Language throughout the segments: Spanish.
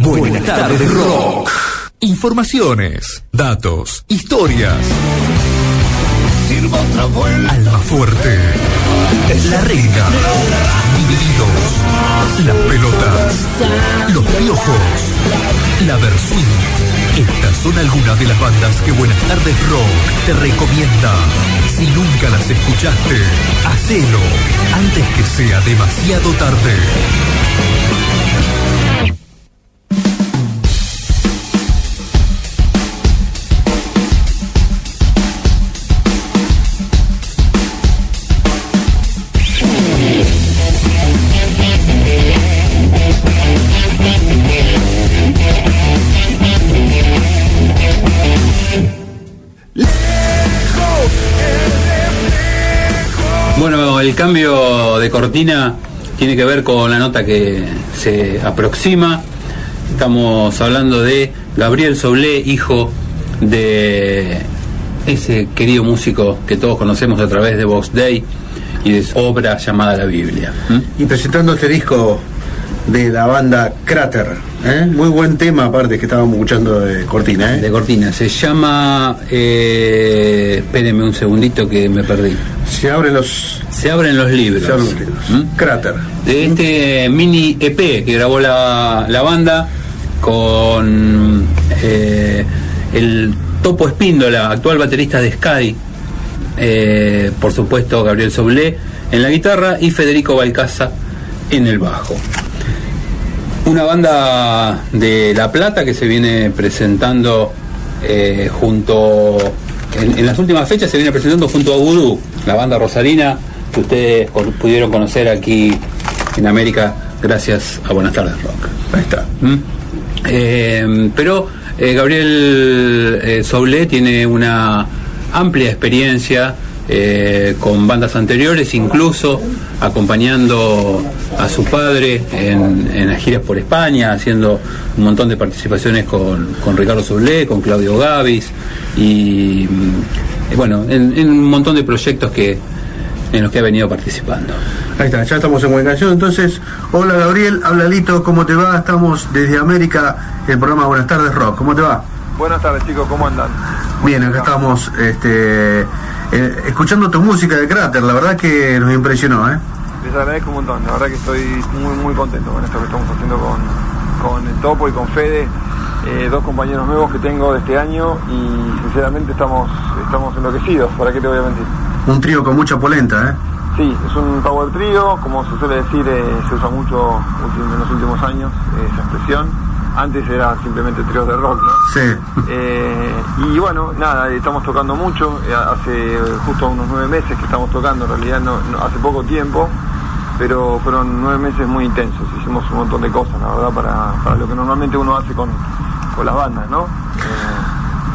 Buenas tardes rock. Informaciones, datos, historias. Alma fuerte. La reina. Divididos. Las pelotas. Los piojos. La Versuit. Estas son algunas de las bandas que Buenas tardes Rock te recomienda. Si nunca las escuchaste, hacelo antes que sea demasiado tarde. El cambio de cortina tiene que ver con la nota que se aproxima. Estamos hablando de Gabriel Soblé, hijo de ese querido músico que todos conocemos a través de Vox Day y de su obra llamada La Biblia. Y presentando este disco de la banda Crater. ¿eh? Muy buen tema, aparte que estábamos escuchando de Cortina. ¿eh? De cortina. Se llama. Eh, espérenme un segundito que me perdí. Se abren los, Se abren los libros. se abren los libros. ¿Mm? Crater. de este mini EP que grabó la, la banda con eh, el Topo Espíndola, actual baterista de Sky, eh, por supuesto Gabriel Soblé en la guitarra y Federico Balcaza en el bajo. Una banda de La Plata que se viene presentando eh, junto, en, en las últimas fechas se viene presentando junto a Voodoo, la banda rosarina que ustedes pudieron conocer aquí en América gracias a Buenas tardes Rock. Ahí está. ¿Mm? Eh, pero eh, Gabriel eh, Soblé tiene una amplia experiencia eh, con bandas anteriores, incluso acompañando a su padre en, en las giras por España, haciendo un montón de participaciones con, con Ricardo Soblé, con Claudio Gavis y, mm, bueno, en, en un montón de proyectos que en los que ha venido participando. Ahí está, ya estamos en comunicación. Entonces, hola Gabriel, habla Lito, ¿cómo te va? Estamos desde América, el programa Buenas tardes Rock. ¿Cómo te va? Buenas tardes chicos, ¿cómo andan? Bien, acá estamos este, eh, escuchando tu música de Crater, la verdad que nos impresionó, ¿eh? Les agradezco un montón, la verdad que estoy muy muy contento con esto que estamos haciendo con, con el Topo y con Fede, eh, dos compañeros nuevos que tengo de este año y sinceramente estamos, estamos enloquecidos, ¿para qué te voy a mentir? Un trío con mucha polenta, ¿eh? Sí, es un power trio, como se suele decir, eh, se usa mucho en los últimos años esa expresión. Antes era simplemente tríos de rock, ¿no? Sí. Eh, y bueno, nada, estamos tocando mucho, eh, hace justo unos nueve meses que estamos tocando, en realidad no, no- hace poco tiempo, pero fueron nueve meses muy intensos, hicimos un montón de cosas, la verdad, para, para lo que normalmente uno hace con, con las bandas, ¿no?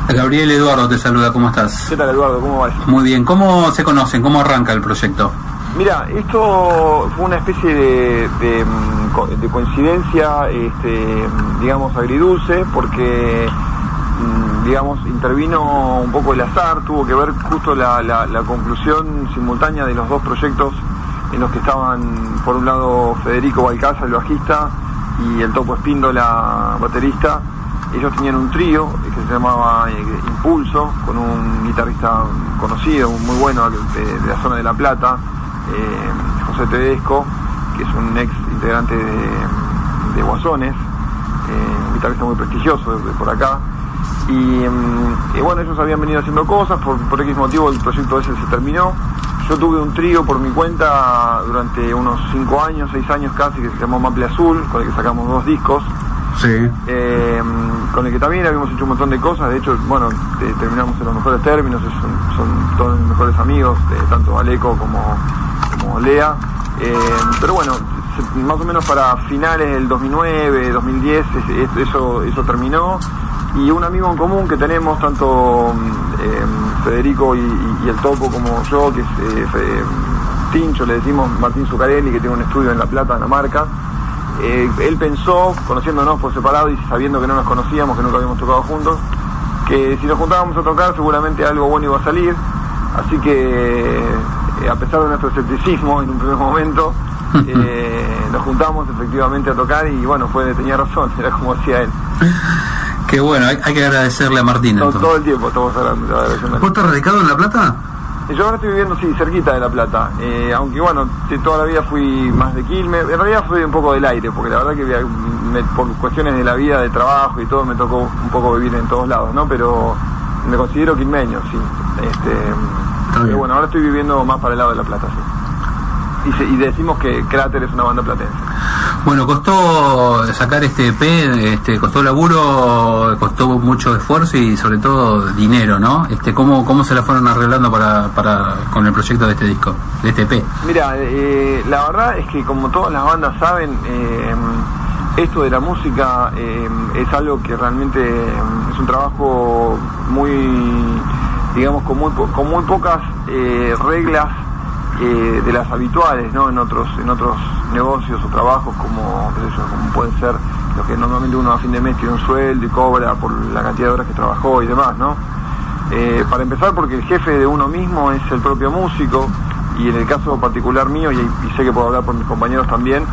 Eh, Gabriel Eduardo te saluda, ¿cómo estás? ¿Qué tal Eduardo? ¿Cómo va eso? Muy bien, ¿cómo se conocen? ¿Cómo arranca el proyecto? Mira, esto fue una especie de, mm, co- de coincidencia, este, digamos, agridulce, porque, mm, digamos, intervino un poco el azar, tuvo que ver justo la, conclusión simultánea de los dos proyectos en los que estaban, por un lado, Federico Balcaza, el bajista, y el Topo Espíndola, baterista. Ellos tenían un trío eh, que se llamaba eh, Impulso, con un guitarrista conocido, muy bueno de, la zona de La Plata, José Tedesco, que es un ex integrante de, de Guasones, eh, un guitarrista muy prestigioso de, de por acá. Y, mm, y bueno, ellos habían venido haciendo cosas, por, por X motivo el proyecto ese se terminó. Yo tuve un trío por mi cuenta durante unos 5 años, 6 años casi, que se llamó Maple Azul, con el que sacamos dos discos. Sí. Eh, con el que también habíamos hecho un montón de cosas, de hecho, bueno, te- terminamos en los mejores términos, son, son todos mis mejores amigos, de tanto Aleco como, como Lea. Eh, pero bueno, más o menos para finales del 2009, 2010, es- es- eso, eso terminó. Y un amigo en común que tenemos, tanto mm, eh, Federico y, el Topo como yo, que es eh, Fe- Tincho, le decimos Martín Zucarelli, que tiene un estudio en La Plata, en la marca. Eh, él pensó, conociéndonos por separado y sabiendo que no nos conocíamos, que nunca habíamos tocado juntos, que si nos juntábamos a tocar seguramente algo bueno iba a salir. Así que, a pesar de nuestro escepticismo en un primer momento, Eh, nos juntamos efectivamente a tocar y bueno, fue tenía razón, era como decía él. Qué bueno, hay, que agradecerle a Martín. Todo, todo el tiempo estamos hablando. ¿Vos estás radicado en La Plata? Yo ahora estoy viviendo, sí, cerquita de La Plata. Eh, aunque bueno, toda la vida fui más de Quilmes. En realidad fui un poco del aire, porque la verdad que por cuestiones de la vida, de trabajo y todo, me tocó un poco vivir en todos lados, ¿no? Pero me considero quilmeño, sí. Este, pero bueno, ahora estoy viviendo más para el lado de La Plata, sí. Y, y decimos que Cráter es una banda platense. Bueno, costó sacar este EP, este, costó laburo, costó mucho esfuerzo y sobre todo dinero, ¿no? Este, ¿cómo, cómo se la fueron arreglando para, para con el proyecto de este disco, de este EP? Mira, eh, la verdad es que como todas las bandas saben, eh, esto de la música eh, es algo que realmente es un trabajo muy, digamos, con muy, con muy pocas reglas de las habituales, ¿no? En otros, en otros negocios o trabajos como, como pueden ser los que normalmente uno a fin de mes tiene un sueldo y cobra por la cantidad de horas que trabajó y demás, ¿no? Eh, para empezar porque el jefe de uno mismo es el propio músico y en el caso particular mío, y, sé que puedo hablar por mis compañeros también,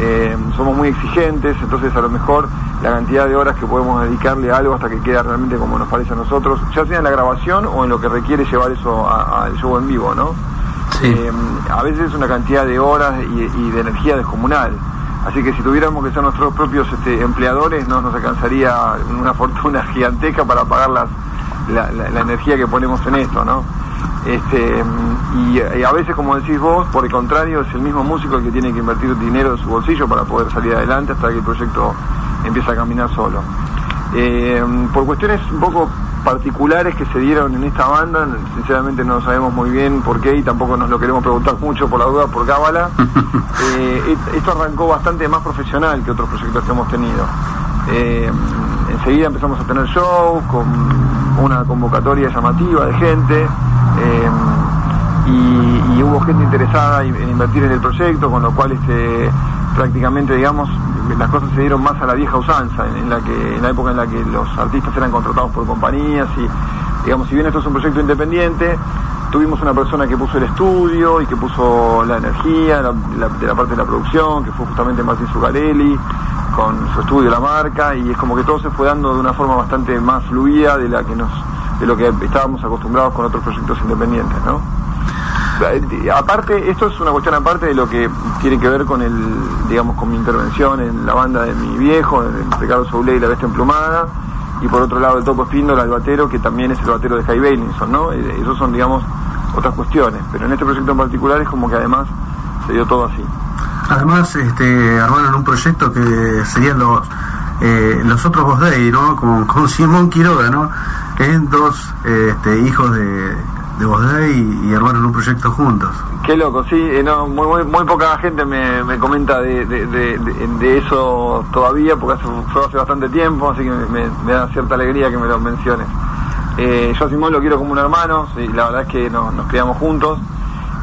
eh, somos muy exigentes, entonces a lo mejor la cantidad de horas que podemos dedicarle a algo hasta que queda realmente como nos parece a nosotros, ya sea en la grabación o en lo que requiere llevar eso al show en vivo, ¿no? Eh, a veces es una cantidad de horas y, de energía descomunal. Así que si tuviéramos que ser nuestros propios este, empleadores, no nos alcanzaría una fortuna gigantesca para pagar las, la, energía que ponemos en esto, ¿no? Este, y, a veces, como decís vos, por el contrario, es el mismo músico el que tiene que invertir dinero de su bolsillo para poder salir adelante hasta que el proyecto empiece a caminar solo. Eh, por cuestiones un poco particulares que se dieron en esta banda, sinceramente no sabemos muy bien por qué y tampoco nos lo queremos preguntar mucho por la duda por cábala. Eh, esto arrancó bastante más profesional que otros proyectos que hemos tenido. Eh, enseguida empezamos a tener shows con una convocatoria llamativa de gente eh, y, hubo gente interesada en invertir en el proyecto, con lo cual este, prácticamente, digamos, las cosas se dieron más a la vieja usanza, en, la que en la época en la que los artistas eran contratados por compañías y, digamos, si bien esto es un proyecto independiente, tuvimos una persona que puso el estudio y que puso la energía de la parte de la producción, que fue justamente Martín Zugarelli, con su estudio La Marca, y es como que todo se fue dando de una forma bastante más fluida de la que nos de lo que estábamos acostumbrados con otros proyectos independientes, ¿no? aparte, esto es una cuestión aparte de lo que tiene que ver con el, digamos, con mi intervención en la banda de mi viejo, Ricardo Soule y la Bestia Emplumada, y por otro lado el Topo Espíndola, el batero, que también es el batero de High Bailinson, ¿no? Eh, esos son, digamos, otras cuestiones, pero en este proyecto en particular es como que además se dio todo así. Además, este, armaron un proyecto que serían los eh, los otros Boss Day, ¿no? Con, con Simón Quiroga, ¿no? Es dos este, hijos de, de vos y, y armaron un proyecto juntos. Qué loco, sí, eh, no, muy, muy, poca gente me, comenta de, eso todavía, porque fue hace bastante tiempo, así que me, da cierta alegría que me lo menciones. Eh, yo a Simón lo quiero como un hermano, y la verdad es que nos, criamos juntos.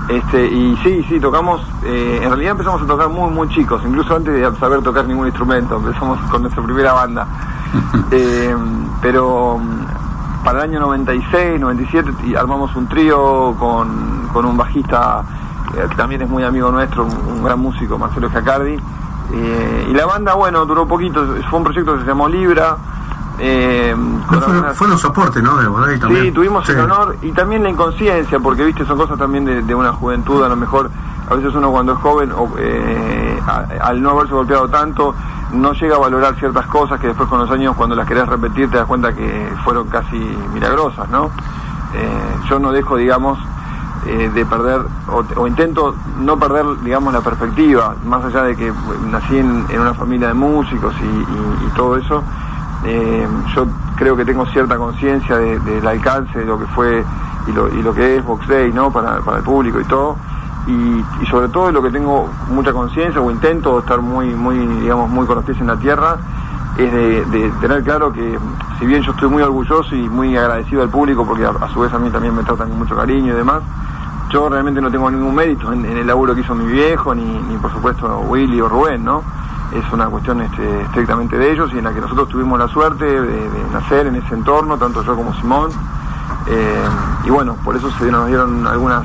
Este, y sí, sí, tocamos, eh, en realidad empezamos a tocar muy, muy chicos, incluso antes de saber tocar ningún instrumento, empezamos con nuestra primera banda. pero para el año 96, 97 y armamos un trío con, un bajista eh, que también es muy amigo nuestro, un, gran músico, Marcelo Jacardi. Eh, y la banda, bueno, duró poquito, fue un proyecto que se llamó Libra. Eh, fue, un soporte, ¿no? De también. Sí, tuvimos el honor y también la inconsciencia, porque viste, son cosas también de, una juventud, a lo mejor, a veces uno cuando es joven, al no haberse golpeado tanto, no llega a valorar ciertas cosas que después con los años cuando las querés repetir te das cuenta que fueron casi milagrosas, ¿no? Eh, yo no dejo, digamos, eh, de perder, o, intento no perder, digamos, la perspectiva, más allá de que nací en, una familia de músicos y, todo eso, eh, yo creo que tengo cierta conciencia del alcance de lo que fue y lo, y lo que es Box Day, ¿no? Para, para el público y todo y, sobre todo lo que tengo mucha conciencia o intento estar muy, muy, digamos, muy con los pies en la tierra, es de, tener claro que si bien yo estoy muy orgulloso y muy agradecido al público, porque a, su vez a mí también me tratan con mucho cariño y demás, yo realmente no tengo ningún mérito en, el laburo que hizo mi viejo, ni, ni, por supuesto Willy o Rubén, ¿no? Es una cuestión este, estrictamente de ellos y en la que nosotros tuvimos la suerte de, nacer en ese entorno, tanto yo como Simón. Eh, y bueno, por eso se nos dieron algunas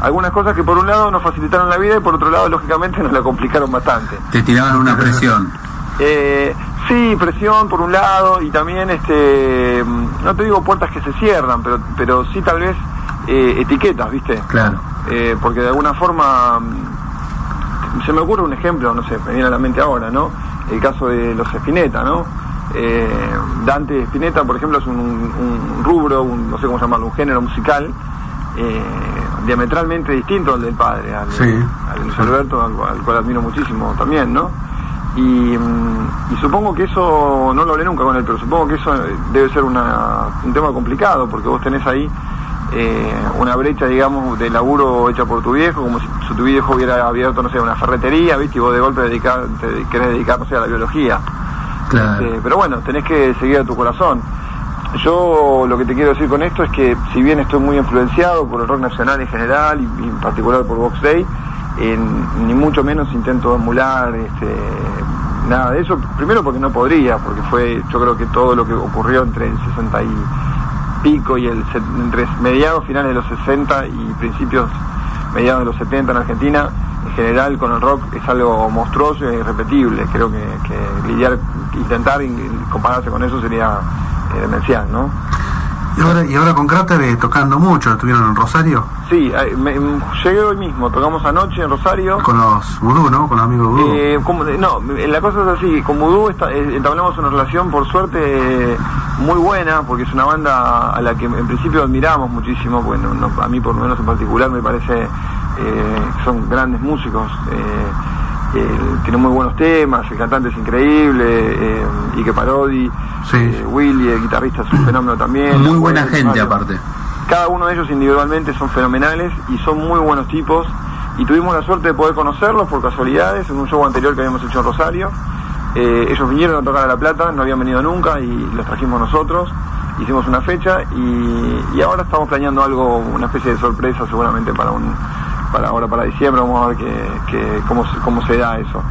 algunas cosas que por un lado nos facilitaron la vida y por otro lado, lógicamente, nos la complicaron bastante. Te tiraban una presión. Eh, sí, presión por un lado y también, este, mm, no te digo puertas que se cierran, pero, pero sí tal vez eh, etiquetas, ¿viste? Claro. Eh, porque de alguna forma, mm, se me ocurre un ejemplo, no sé, me viene a la mente ahora, ¿no? El caso de los Spinetta, ¿no? Dante Spinetta, por ejemplo, es un, un rubro, un, no sé cómo llamarlo, un género musical diametralmente distinto al del padre, al, Sí. al Luis Alberto, al, al cual admiro muchísimo también, ¿no? Y, mm, y supongo que eso, no lo hablé nunca con él, pero supongo que eso debe ser una, un tema complicado, porque vos tenés ahí eh, una brecha, digamos, de laburo hecha por tu viejo, como si, si tu viejo hubiera abierto, no sé, una ferretería, ¿viste? Y vos de golpe dedicar, te querés dedicar, no sé, a la biología. Claro. Este, pero bueno, tenés que seguir a tu corazón. Yo lo que te quiero decir con esto es que si bien estoy muy influenciado por el rock nacional en general y, y en particular por Box Day, en- ni mucho menos intento emular este, nada de eso. Primero porque no podría, porque fue yo creo que todo lo que ocurrió entre el 60 y pico y el entre mediados finales de los 60 y principios mediados de los 70 en Argentina, en general con el rock es algo monstruoso e irrepetible. Creo que, que lidiar, intentar in- compararse con eso sería eh, ¿no? Y ahora, y ahora con Cráter tocando mucho, estuvieron en Rosario Sí, eh, me- m- llegué hoy mismo, tocamos anoche en Rosario. con los Vudú, ¿no? Con los amigos Vudú. Eh, como- no, la cosa es así, con esta- eh, entablamos una relación por suerte muy buena, porque es una banda a la que en principio admiramos muchísimo, bueno, a mí por lo menos en particular me parece eh, que son grandes músicos, eh, eh, tienen muy buenos temas, el cantante es increíble, eh, Ike Parodi, Sí. eh, Willy, el guitarrista es un fenómeno también. Muy buena gente Mario. aparte. Cada uno de ellos individualmente son fenomenales y son muy buenos tipos. Y tuvimos la suerte de poder conocerlos por casualidades en un show anterior que habíamos hecho en Rosario. Eh, ellos vinieron a tocar a La Plata, no habían venido nunca y los trajimos nosotros. Hicimos una fecha y, y ahora estamos planeando algo, una especie de sorpresa seguramente para un para ahora para diciembre. Vamos a ver que, que- cómo, se- cómo se da eso.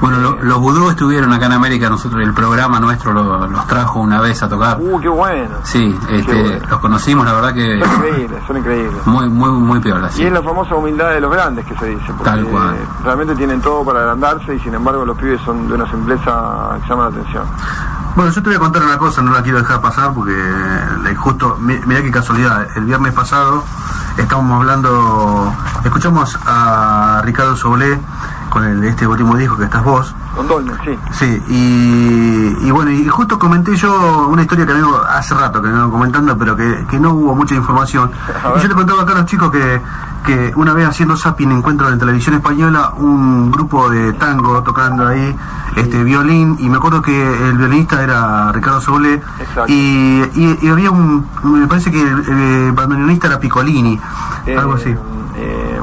Bueno, lo- los Vudú estuvieron acá en América, nosotros el programa nuestro lo- los trajo una vez a tocar. ¡Uh, qué bueno! Sí, este, bueno. los conocimos, la verdad que Son increíbles, son increíbles. muy, muy, muy piola. Y Sí. es la famosa humildad de los grandes que se dice, porque Tal cual. realmente tienen todo para agrandarse y sin embargo los pibes son de una simpleza que llama la atención. Bueno, yo te voy a contar una cosa, no la quiero dejar pasar porque eh, justo, mi- mirá qué casualidad, el viernes pasado estábamos hablando, escuchamos a Ricardo Soblé con el, este último disco que estás vos, Con Dolmen, sí. Sí, y, y bueno, y justo comenté yo una historia que vengo hace rato que vengo comentando, pero que, que no hubo mucha información. Y yo le contaba acá a los chicos que, que una vez haciendo zapping encuentro en televisión española un grupo de tango tocando ahí este violín, y me acuerdo que el violinista era Ricardo Soule, y, y, y había un, me parece que el, el bandoneonista era Piccolini, Eh, algo así. eh,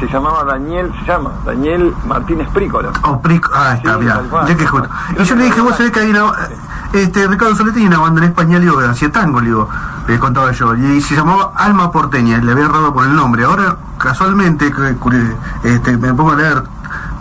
se llamaba Daniel, se llama Daniel Martínez Prícola. Oh, Pric- ah, está, Sí, mirá, tal cual. ya que justo. Y yo le dije, vos sabés que hay una. Este, Ricardo Soler tenía una banda en España, le digo, que hacía tango, digo, contaba yo, y se llamaba Alma Porteña, y le había errado por el nombre. Ahora, casualmente, este, me pongo a leer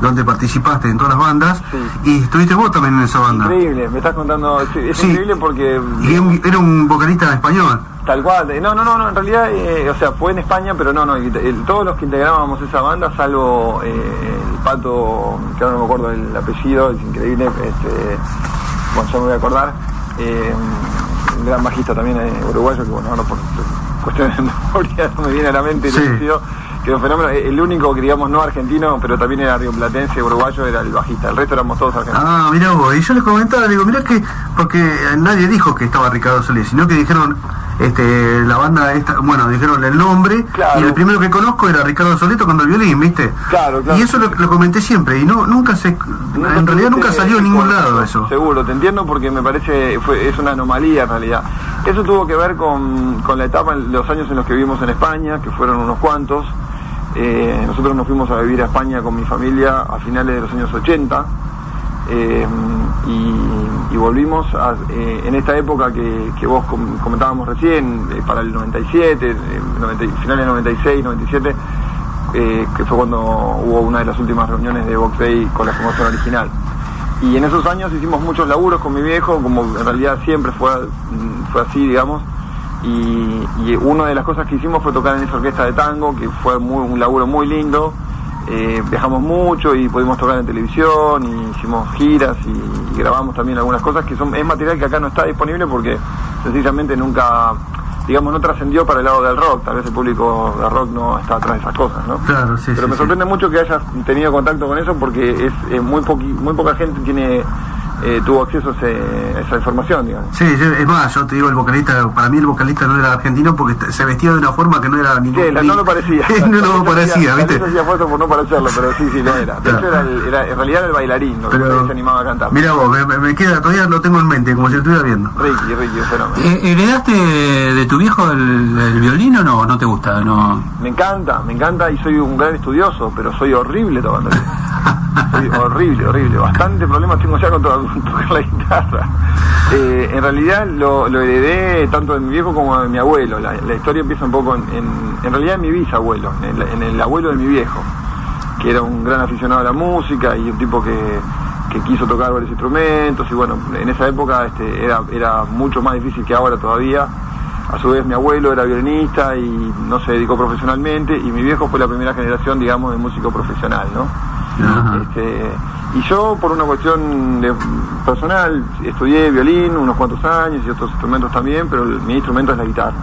donde participaste en todas las bandas, Sí. y estuviste vos también en esa banda. Increíble, me estás contando, es Sí. increíble porque Y era un- vocalista en español. Tal cual, no, no, no, no, en realidad, eh, o sea, fue en España, pero no, no, el- todos los que integrábamos esa banda, salvo eh, el pato, que ahora no me acuerdo el apellido, es increíble, este, bueno, ya me voy a acordar, eh, un gran bajista también eh, uruguayo, que bueno, ahora por cuestiones de memoria no me viene a la mente Sí. apellido, que era un fenómeno, eh, el único que digamos no argentino, pero también era rioplatense, uruguayo, era el bajista, el resto éramos todos argentinos. Ah, mirá vos, y yo les comentaba, digo, mirá que, porque nadie dijo que estaba Ricardo Solís, sino que dijeron, este, la banda esta, bueno, dijeron el nombre, Claro. y el primero que conozco era Ricardo Solís tocando el violín, ¿viste? Claro, claro. Y eso lo, lo comenté siempre, y no, nunca se, en realidad nunca salió en ningún lado eso. Seguro, te entiendo porque me parece, fue, es una anomalía en realidad. Eso tuvo que ver con, con la etapa, los años en los que vivimos en España, que fueron unos cuantos. Eh, nosotros nos fuimos a vivir a España con mi familia a finales de los años 80 eh, y, y volvimos a- eh, en esta época que, que vos com- comentábamos recién, eh, para el 97, eh, 90 finales del 96, 97, eh, que fue cuando hubo una de las últimas reuniones de Box Day con la formación original. Y en esos años hicimos muchos laburos con mi viejo, como en realidad siempre fue, mm, fue así, digamos. y, y una de las cosas que hicimos fue tocar en esa orquesta de tango, que fue muy, un laburo muy lindo. Eh, viajamos mucho y pudimos tocar en televisión y hicimos giras y, y grabamos también algunas cosas que son es material que acá no está disponible porque sencillamente nunca digamos, no trascendió para el lado del rock. Tal vez el público de rock no está atrás de esas cosas, ¿no? Claro, sí, Pero sí, me sí. sorprende mucho que hayas tenido contacto con eso porque es eh, muy, poqui- muy poca gente tiene eh, tuvo acceso a, ese- a esa información, digamos. Sí, yo- es más, yo te digo, el vocalista, para mí el vocalista no era argentino porque se vestía de una forma que no era ningún... Sí, la- no lo parecía. no lo parecía, vez ¿viste? hacía fuerza por no parecerlo, pero sí, sí, lo era. De Claro. hecho, era, el- era- en realidad era el bailarín, lo que Pero, se animaba a cantar. mira vos, me, me- me queda, todavía lo tengo en mente, como si lo estuviera viendo. Ricky, Ricky, un fenómeno. Eh, ¿Heredaste de tu viejo el, el violín o no? ¿No te gusta? No. Me encanta, me encanta y soy un gran estudioso, pero soy horrible tocando horrible, horrible. Bastante problemas tengo ya con to- con tocar la guitarra. Eh, en realidad lo, lo heredé tanto de mi viejo como de mi abuelo. La, la historia empieza un poco en, en, en realidad en mi bisabuelo, en el, en el abuelo de mi viejo, que era un gran aficionado a la música y un tipo que, que quiso tocar varios instrumentos y bueno, en esa época este, era, era mucho más difícil que ahora todavía. A su vez mi abuelo era violinista y no se dedicó profesionalmente y mi viejo fue la primera generación, digamos, de músico profesional, ¿no? Este, y yo, por una cuestión de- personal, estudié violín unos cuantos años y otros instrumentos también, pero el- mi instrumento es la guitarra.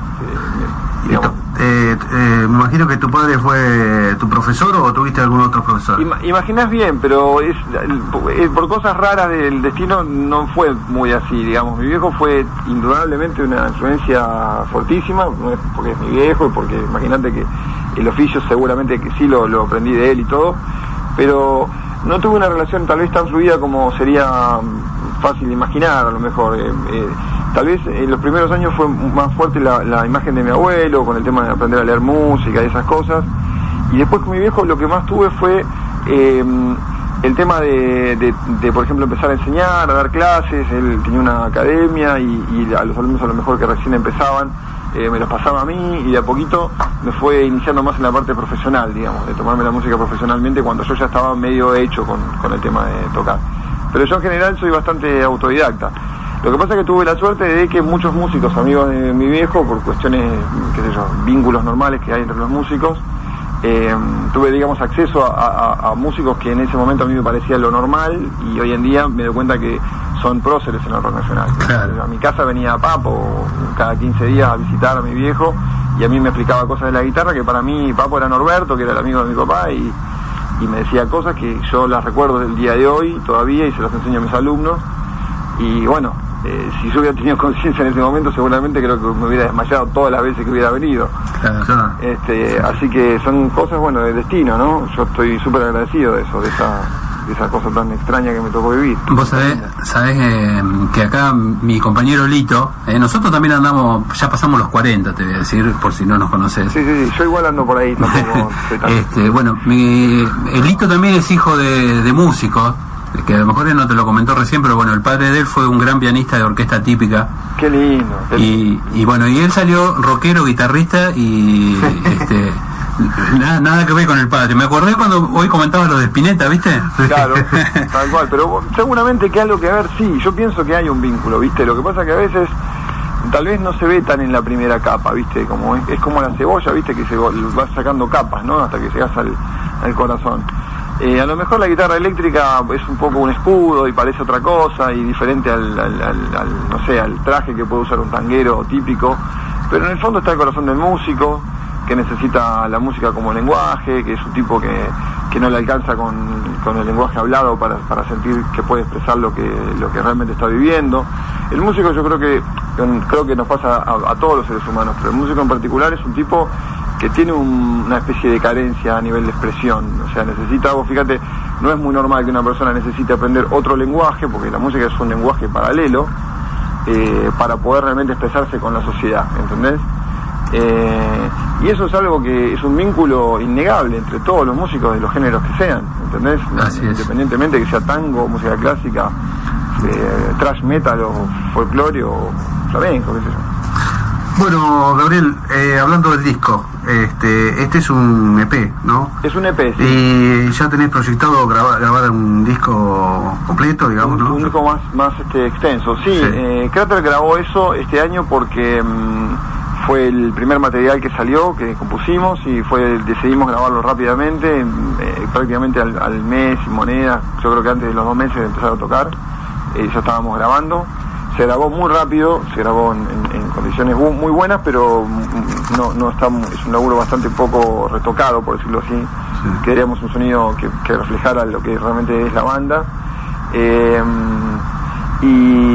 digamos, Eh, eh, me imagino que tu padre fue tu profesor o tuviste algún otro profesor. Ima- imaginás bien, pero es, por cosas raras del destino no fue muy así, digamos. Mi viejo fue indudablemente una influencia fortísima, no es porque es mi viejo, porque imagínate que el oficio seguramente que sí lo, lo aprendí de él y todo, pero no tuve una relación tal vez tan fluida como sería mm, fácil de imaginar a lo mejor. eh, eh, tal vez en los primeros años fue más fuerte la, la imagen de mi abuelo con el tema de aprender a leer música y esas cosas. Y después con mi viejo lo que más tuve fue eh, el tema de, de- de, por ejemplo, empezar a enseñar, a dar clases. Él tenía una academia y, y a los alumnos a lo mejor que recién empezaban eh, me los pasaba a mí y de a poquito me fue iniciando más en la parte profesional, digamos, de tomarme la música profesionalmente cuando yo ya estaba medio hecho con, con el tema de tocar. Pero yo en general soy bastante autodidacta. Lo que pasa es que tuve la suerte de que muchos músicos, amigos de mi viejo, por cuestiones, qué sé yo, vínculos normales que hay entre los músicos, eh, tuve, digamos, acceso a, a- a músicos que en ese momento a mí me parecía lo normal y hoy en día me doy cuenta que son próceres en el rock nacional. Claro. A mi casa venía Papo cada 15 días a visitar a mi viejo y a mí me explicaba cosas de la guitarra que para mí Papo era Norberto, que era el amigo de mi papá y, y me decía cosas que yo las recuerdo del día de hoy todavía y se las enseño a mis alumnos y bueno, eh, si yo hubiera tenido conciencia en ese momento seguramente creo que me hubiera desmayado todas las veces que hubiera venido. Claro. Este, así que son cosas, bueno, de destino, ¿no? Yo estoy súper agradecido de eso, de esa, esa cosa tan extraña que me tocó vivir. Vos sabés, sabés eh, que acá mi compañero Lito, eh, nosotros también andamos, ya pasamos los 40, te voy a decir, por si no nos conoces. Sí, sí, sí, yo igual ando por ahí, tampoco este, bueno, mi, el Lito también es hijo de, de músicos, que a lo mejor él no te lo comentó recién, pero bueno, el padre de él fue un gran pianista de orquesta típica. Qué lindo. qué lindo. Y, y bueno, y él salió rockero, guitarrista y este, nada, nada que ver con el padre. Me acordé cuando hoy comentabas lo de Spinetta, ¿viste? Claro, tal cual, pero seguramente que algo que ver, sí, yo pienso que hay un vínculo, ¿viste? Lo que pasa que a veces tal vez no se ve tan en la primera capa, ¿viste? Como es, es como la cebolla, ¿viste? Que se va sacando capas, ¿no? Hasta que llegas al, al corazón. Eh, a lo mejor la guitarra eléctrica es un poco un escudo y parece otra cosa y diferente al, al- al- al, no sé, al traje que puede usar un tanguero típico, pero en el fondo está el corazón del músico, que necesita la música como lenguaje, que es un tipo que, que no le alcanza con, con el lenguaje hablado para, para sentir que puede expresar lo que, lo que realmente está viviendo. El músico yo creo que creo que nos pasa a, todos los seres humanos, pero el músico en particular es un tipo que tiene un- una especie de carencia a nivel de expresión, o sea, necesita, vos fíjate, no es muy normal que una persona necesite aprender otro lenguaje, porque la música es un lenguaje paralelo, eh, para poder realmente expresarse con la sociedad, ¿entendés? Eh, y eso es algo que es un vínculo innegable entre todos los músicos de los géneros que sean, ¿entendés? Así es. Independientemente que sea tango, música clásica, eh, trash metal o folclore o flamenco, qué sé yo. Bueno, Gabriel, eh, hablando del disco, este, este es un EP, ¿no? Es un EP, sí. Y ya tenés proyectado grabar, grabar un disco completo, digamos, un, ¿no? un disco más, más este, extenso. Sí, Sí. eh, Crater grabó eso este año porque mm, fue el primer material que salió, que compusimos y fue decidimos grabarlo rápidamente, eh, prácticamente al, mes y moneda, yo creo que antes de los dos meses de empezar a tocar, eh, ya estábamos grabando. Se grabó muy rápido, se grabó en, condiciones muy buenas, pero mm, no, no está, es un laburo bastante poco retocado, por decirlo así. Queríamos un sonido que, reflejara lo que realmente es la banda. Eh, y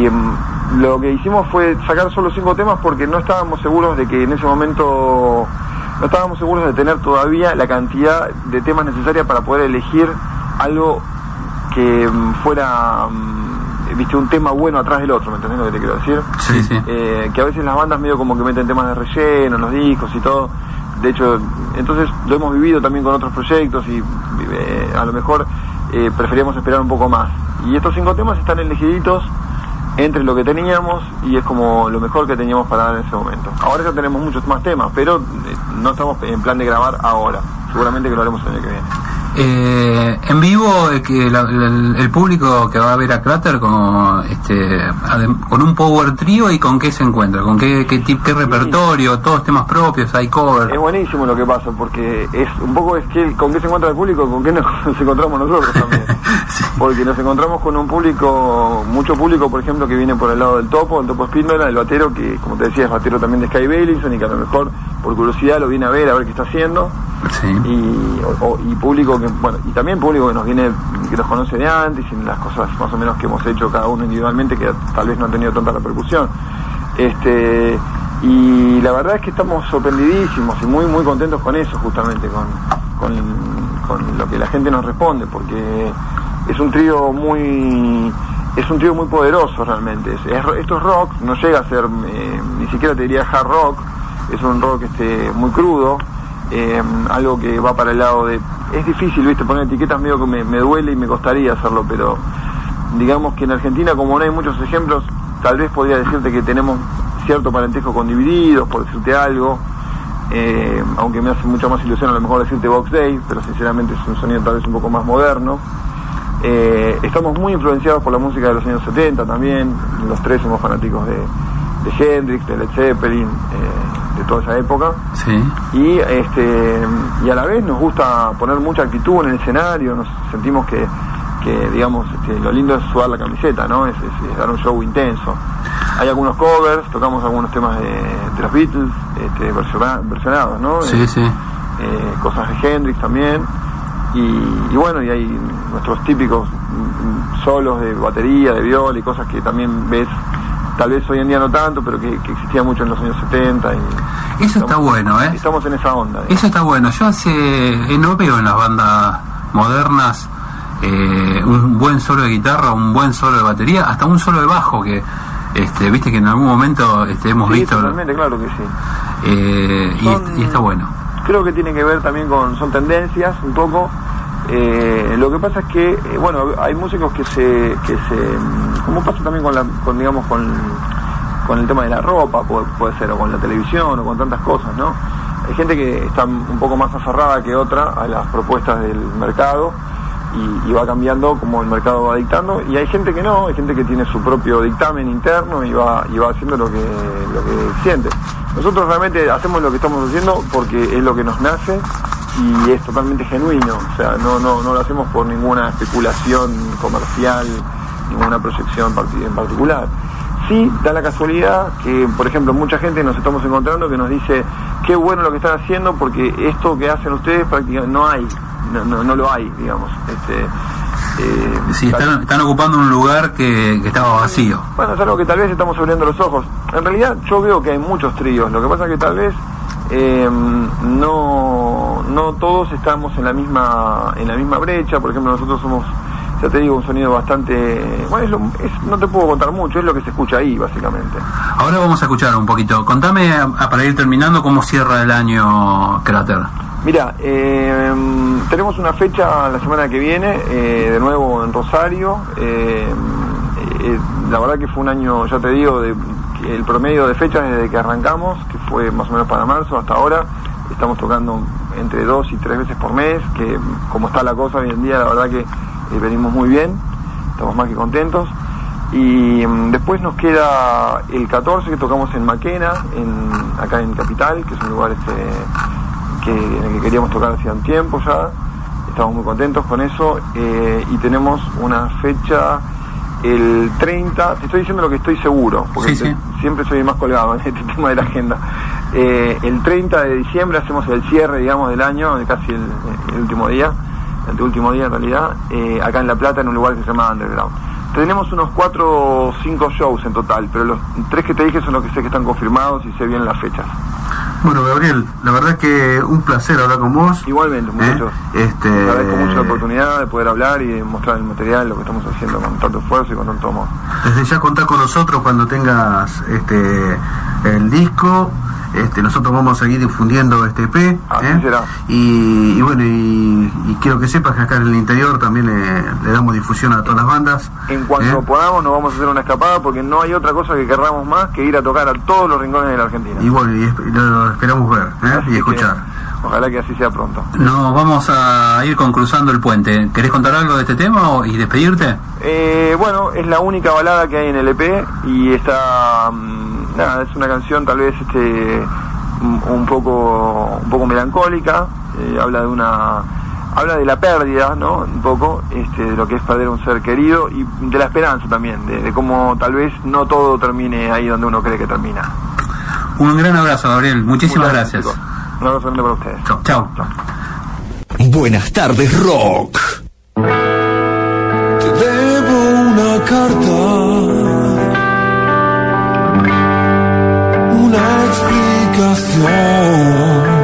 mm, lo que hicimos fue sacar solo cinco temas porque no estábamos seguros de que en ese momento no estábamos seguros de tener todavía la cantidad de temas necesarias para poder elegir algo que mm, fuera viste un tema bueno atrás del otro, ¿me entendés lo que te quiero decir? Sí, sí. Eh, que a veces las bandas medio como que meten temas de relleno en los discos y todo. De hecho, entonces lo hemos vivido también con otros proyectos y eh, a lo mejor eh, preferíamos esperar un poco más. Y estos cinco temas están elegiditos entre lo que teníamos y es como lo mejor que teníamos para dar en ese momento. Ahora ya tenemos muchos más temas, pero no estamos en plan de grabar ahora. Seguramente que lo haremos el año que viene. Eh, en vivo, eh, que el, público que va a ver a Crater con, este, con un power trio y con qué se encuentra, con qué, qué, qué repertorio, todos temas propios, hay cover. Es buenísimo lo que pasa, porque es un poco es que con qué se encuentra el público, con qué nos, encontramos nosotros también. Porque nos encontramos con un público, mucho público, por ejemplo, que viene por el lado del topo, el topo Espíndola, el batero, que como te decía es batero también de Sky Bailinson y que a lo mejor por curiosidad lo viene a ver, a ver qué está haciendo. Y, público que, bueno, y también público que nos viene, que nos conoce de antes y las cosas más o menos que hemos hecho cada uno individualmente que tal vez no han tenido tanta repercusión. Este, y la verdad es que estamos sorprendidísimos y muy muy contentos con eso justamente, con, con, lo que la gente nos responde, porque es un trío muy es un trío muy poderoso realmente. esto es rock, no llega a ser, eh, ni siquiera te diría hard rock, es un rock este, muy crudo, eh, algo que va para el lado de... Es difícil, viste, poner etiquetas medio que me, duele y me costaría hacerlo, pero digamos que en Argentina, como no hay muchos ejemplos, tal vez podría decirte que tenemos cierto parentesco con Divididos, por decirte algo, eh, aunque me hace mucha más ilusión a lo mejor decirte Box Day, pero sinceramente es un sonido tal vez un poco más moderno. Eh, estamos muy influenciados por la música de los años 70 también, los tres somos fanáticos de, de Hendrix, de Led Zeppelin, de toda esa época. Y, este, y a la vez nos gusta poner mucha actitud en el escenario, nos sentimos que, que digamos, este, lo lindo es sudar la camiseta, ¿no? Es, dar un show intenso. Hay algunos covers, tocamos algunos temas de, los Beatles, este, versionados, ¿no? Sí, sí. Eh, cosas de Hendrix también. Y, y, bueno, y hay nuestros típicos mm, solos de batería, de viola y cosas que también ves tal vez hoy en día no tanto, pero que, existía mucho en los años 70. Y Eso está bueno, ¿eh? Estamos en esa onda. Eso está bueno. Yo hace, eh, no veo en las bandas modernas eh, un buen solo de guitarra, un buen solo de batería, hasta un solo de bajo que, este, viste que en algún momento este, hemos visto. Totalmente, claro que sí. Eh, y, está bueno. Creo que tiene que ver también con, son tendencias un poco. Lo que pasa es que, bueno, hay músicos que se, que se como pasa también con, la, con digamos, con, con el tema de la ropa, puede, ser, o con la televisión, o con tantas cosas, ¿no? Hay gente que está un poco más aferrada que otra a las propuestas del mercado y, va cambiando como el mercado va dictando, y hay gente que no, hay gente que tiene su propio dictamen interno y va, y va haciendo lo que, lo que siente. Nosotros realmente hacemos lo que estamos haciendo porque es lo que nos nace y es totalmente genuino, o sea, no, no, no lo hacemos por ninguna especulación comercial ninguna proyección en particular. Sí, da la casualidad que, por ejemplo, mucha gente nos estamos encontrando que nos dice, qué bueno lo que están haciendo porque esto que hacen ustedes prácticamente no hay, no, no, lo hay, digamos. Este, eh, sí, están, ocupando un lugar que, estaba vacío. Bueno, es algo que tal vez estamos abriendo los ojos. En realidad yo veo que hay muchos tríos, lo que pasa es que tal vez eh, no, no todos estamos en la misma en la misma brecha, por ejemplo nosotros somos ya te digo, un sonido bastante... Bueno, no te puedo contar mucho, es lo que se escucha ahí, básicamente. Ahora vamos a escuchar un poquito. Contame, para ir terminando, cómo cierra el año Crater. Mira, eh, tenemos una fecha la semana que viene, eh, de nuevo en Rosario. Eh, la verdad que fue un año, ya te digo, de, el promedio de fechas desde que arrancamos, que fue más o menos para marzo hasta ahora, estamos tocando entre dos y tres veces por mes, que como está la cosa hoy en día, la verdad que venimos muy bien, estamos más que contentos. Y mm, después nos queda el 14 que tocamos en Maquena, en, acá en Capital, que es un lugar este, que, en el que queríamos tocar hacía un tiempo ya. Estamos muy contentos con eso. eh, y tenemos una fecha el 30, te estoy diciendo lo que estoy seguro, porque Sí, te- sí. siempre soy más colgado en este tema de la agenda. Eh, el 30 de diciembre hacemos el cierre, digamos, del año, casi el, el último día, el último día en realidad, eh, acá en La Plata, en un lugar que se llama Underground. Tenemos unos 4 o 5 shows en total, pero los tres que te dije son los que sé que están confirmados y sé bien las fechas. Bueno, Gabriel, la verdad que un placer hablar con vos. Igualmente, muchachos. ¿eh? Este, agradezco mucho la oportunidad de poder hablar y mostrar el material, lo que estamos haciendo con tanto esfuerzo y con tanto amor. Desde ya contá con nosotros cuando tengas este el disco. Este, nosotros vamos a seguir difundiendo este EP. Así ¿eh? será. Y, y bueno, y, y quiero que sepas que acá en el interior también le, le damos difusión a todas las bandas. En cuanto ¿eh? podamos nos vamos a hacer una escapada porque no hay otra cosa que querramos más que ir a tocar a todos los rincones de la Argentina. Y bueno, y, esp- lo esperamos ver ¿eh? Y que, escuchar. ojalá que así sea pronto. Nos vamos a ir con Cruzando el Puente. ¿Querés contar algo de este tema o- y despedirte? Eh, bueno, es la única balada que hay en el EP y está mm, nada, es una canción tal vez este un un poco un poco melancólica, eh, habla de una habla de la pérdida, ¿no? Un poco este de lo que es perder un ser querido y de la esperanza también, de, de cómo tal vez no todo termine ahí donde uno cree que termina. Un gran abrazo, Gabriel. Muchísimas Muchas gracias. chicos. Un abrazo grande para ustedes. Chao. Chao. Buenas tardes, rock. Te debo una carta, una explicación.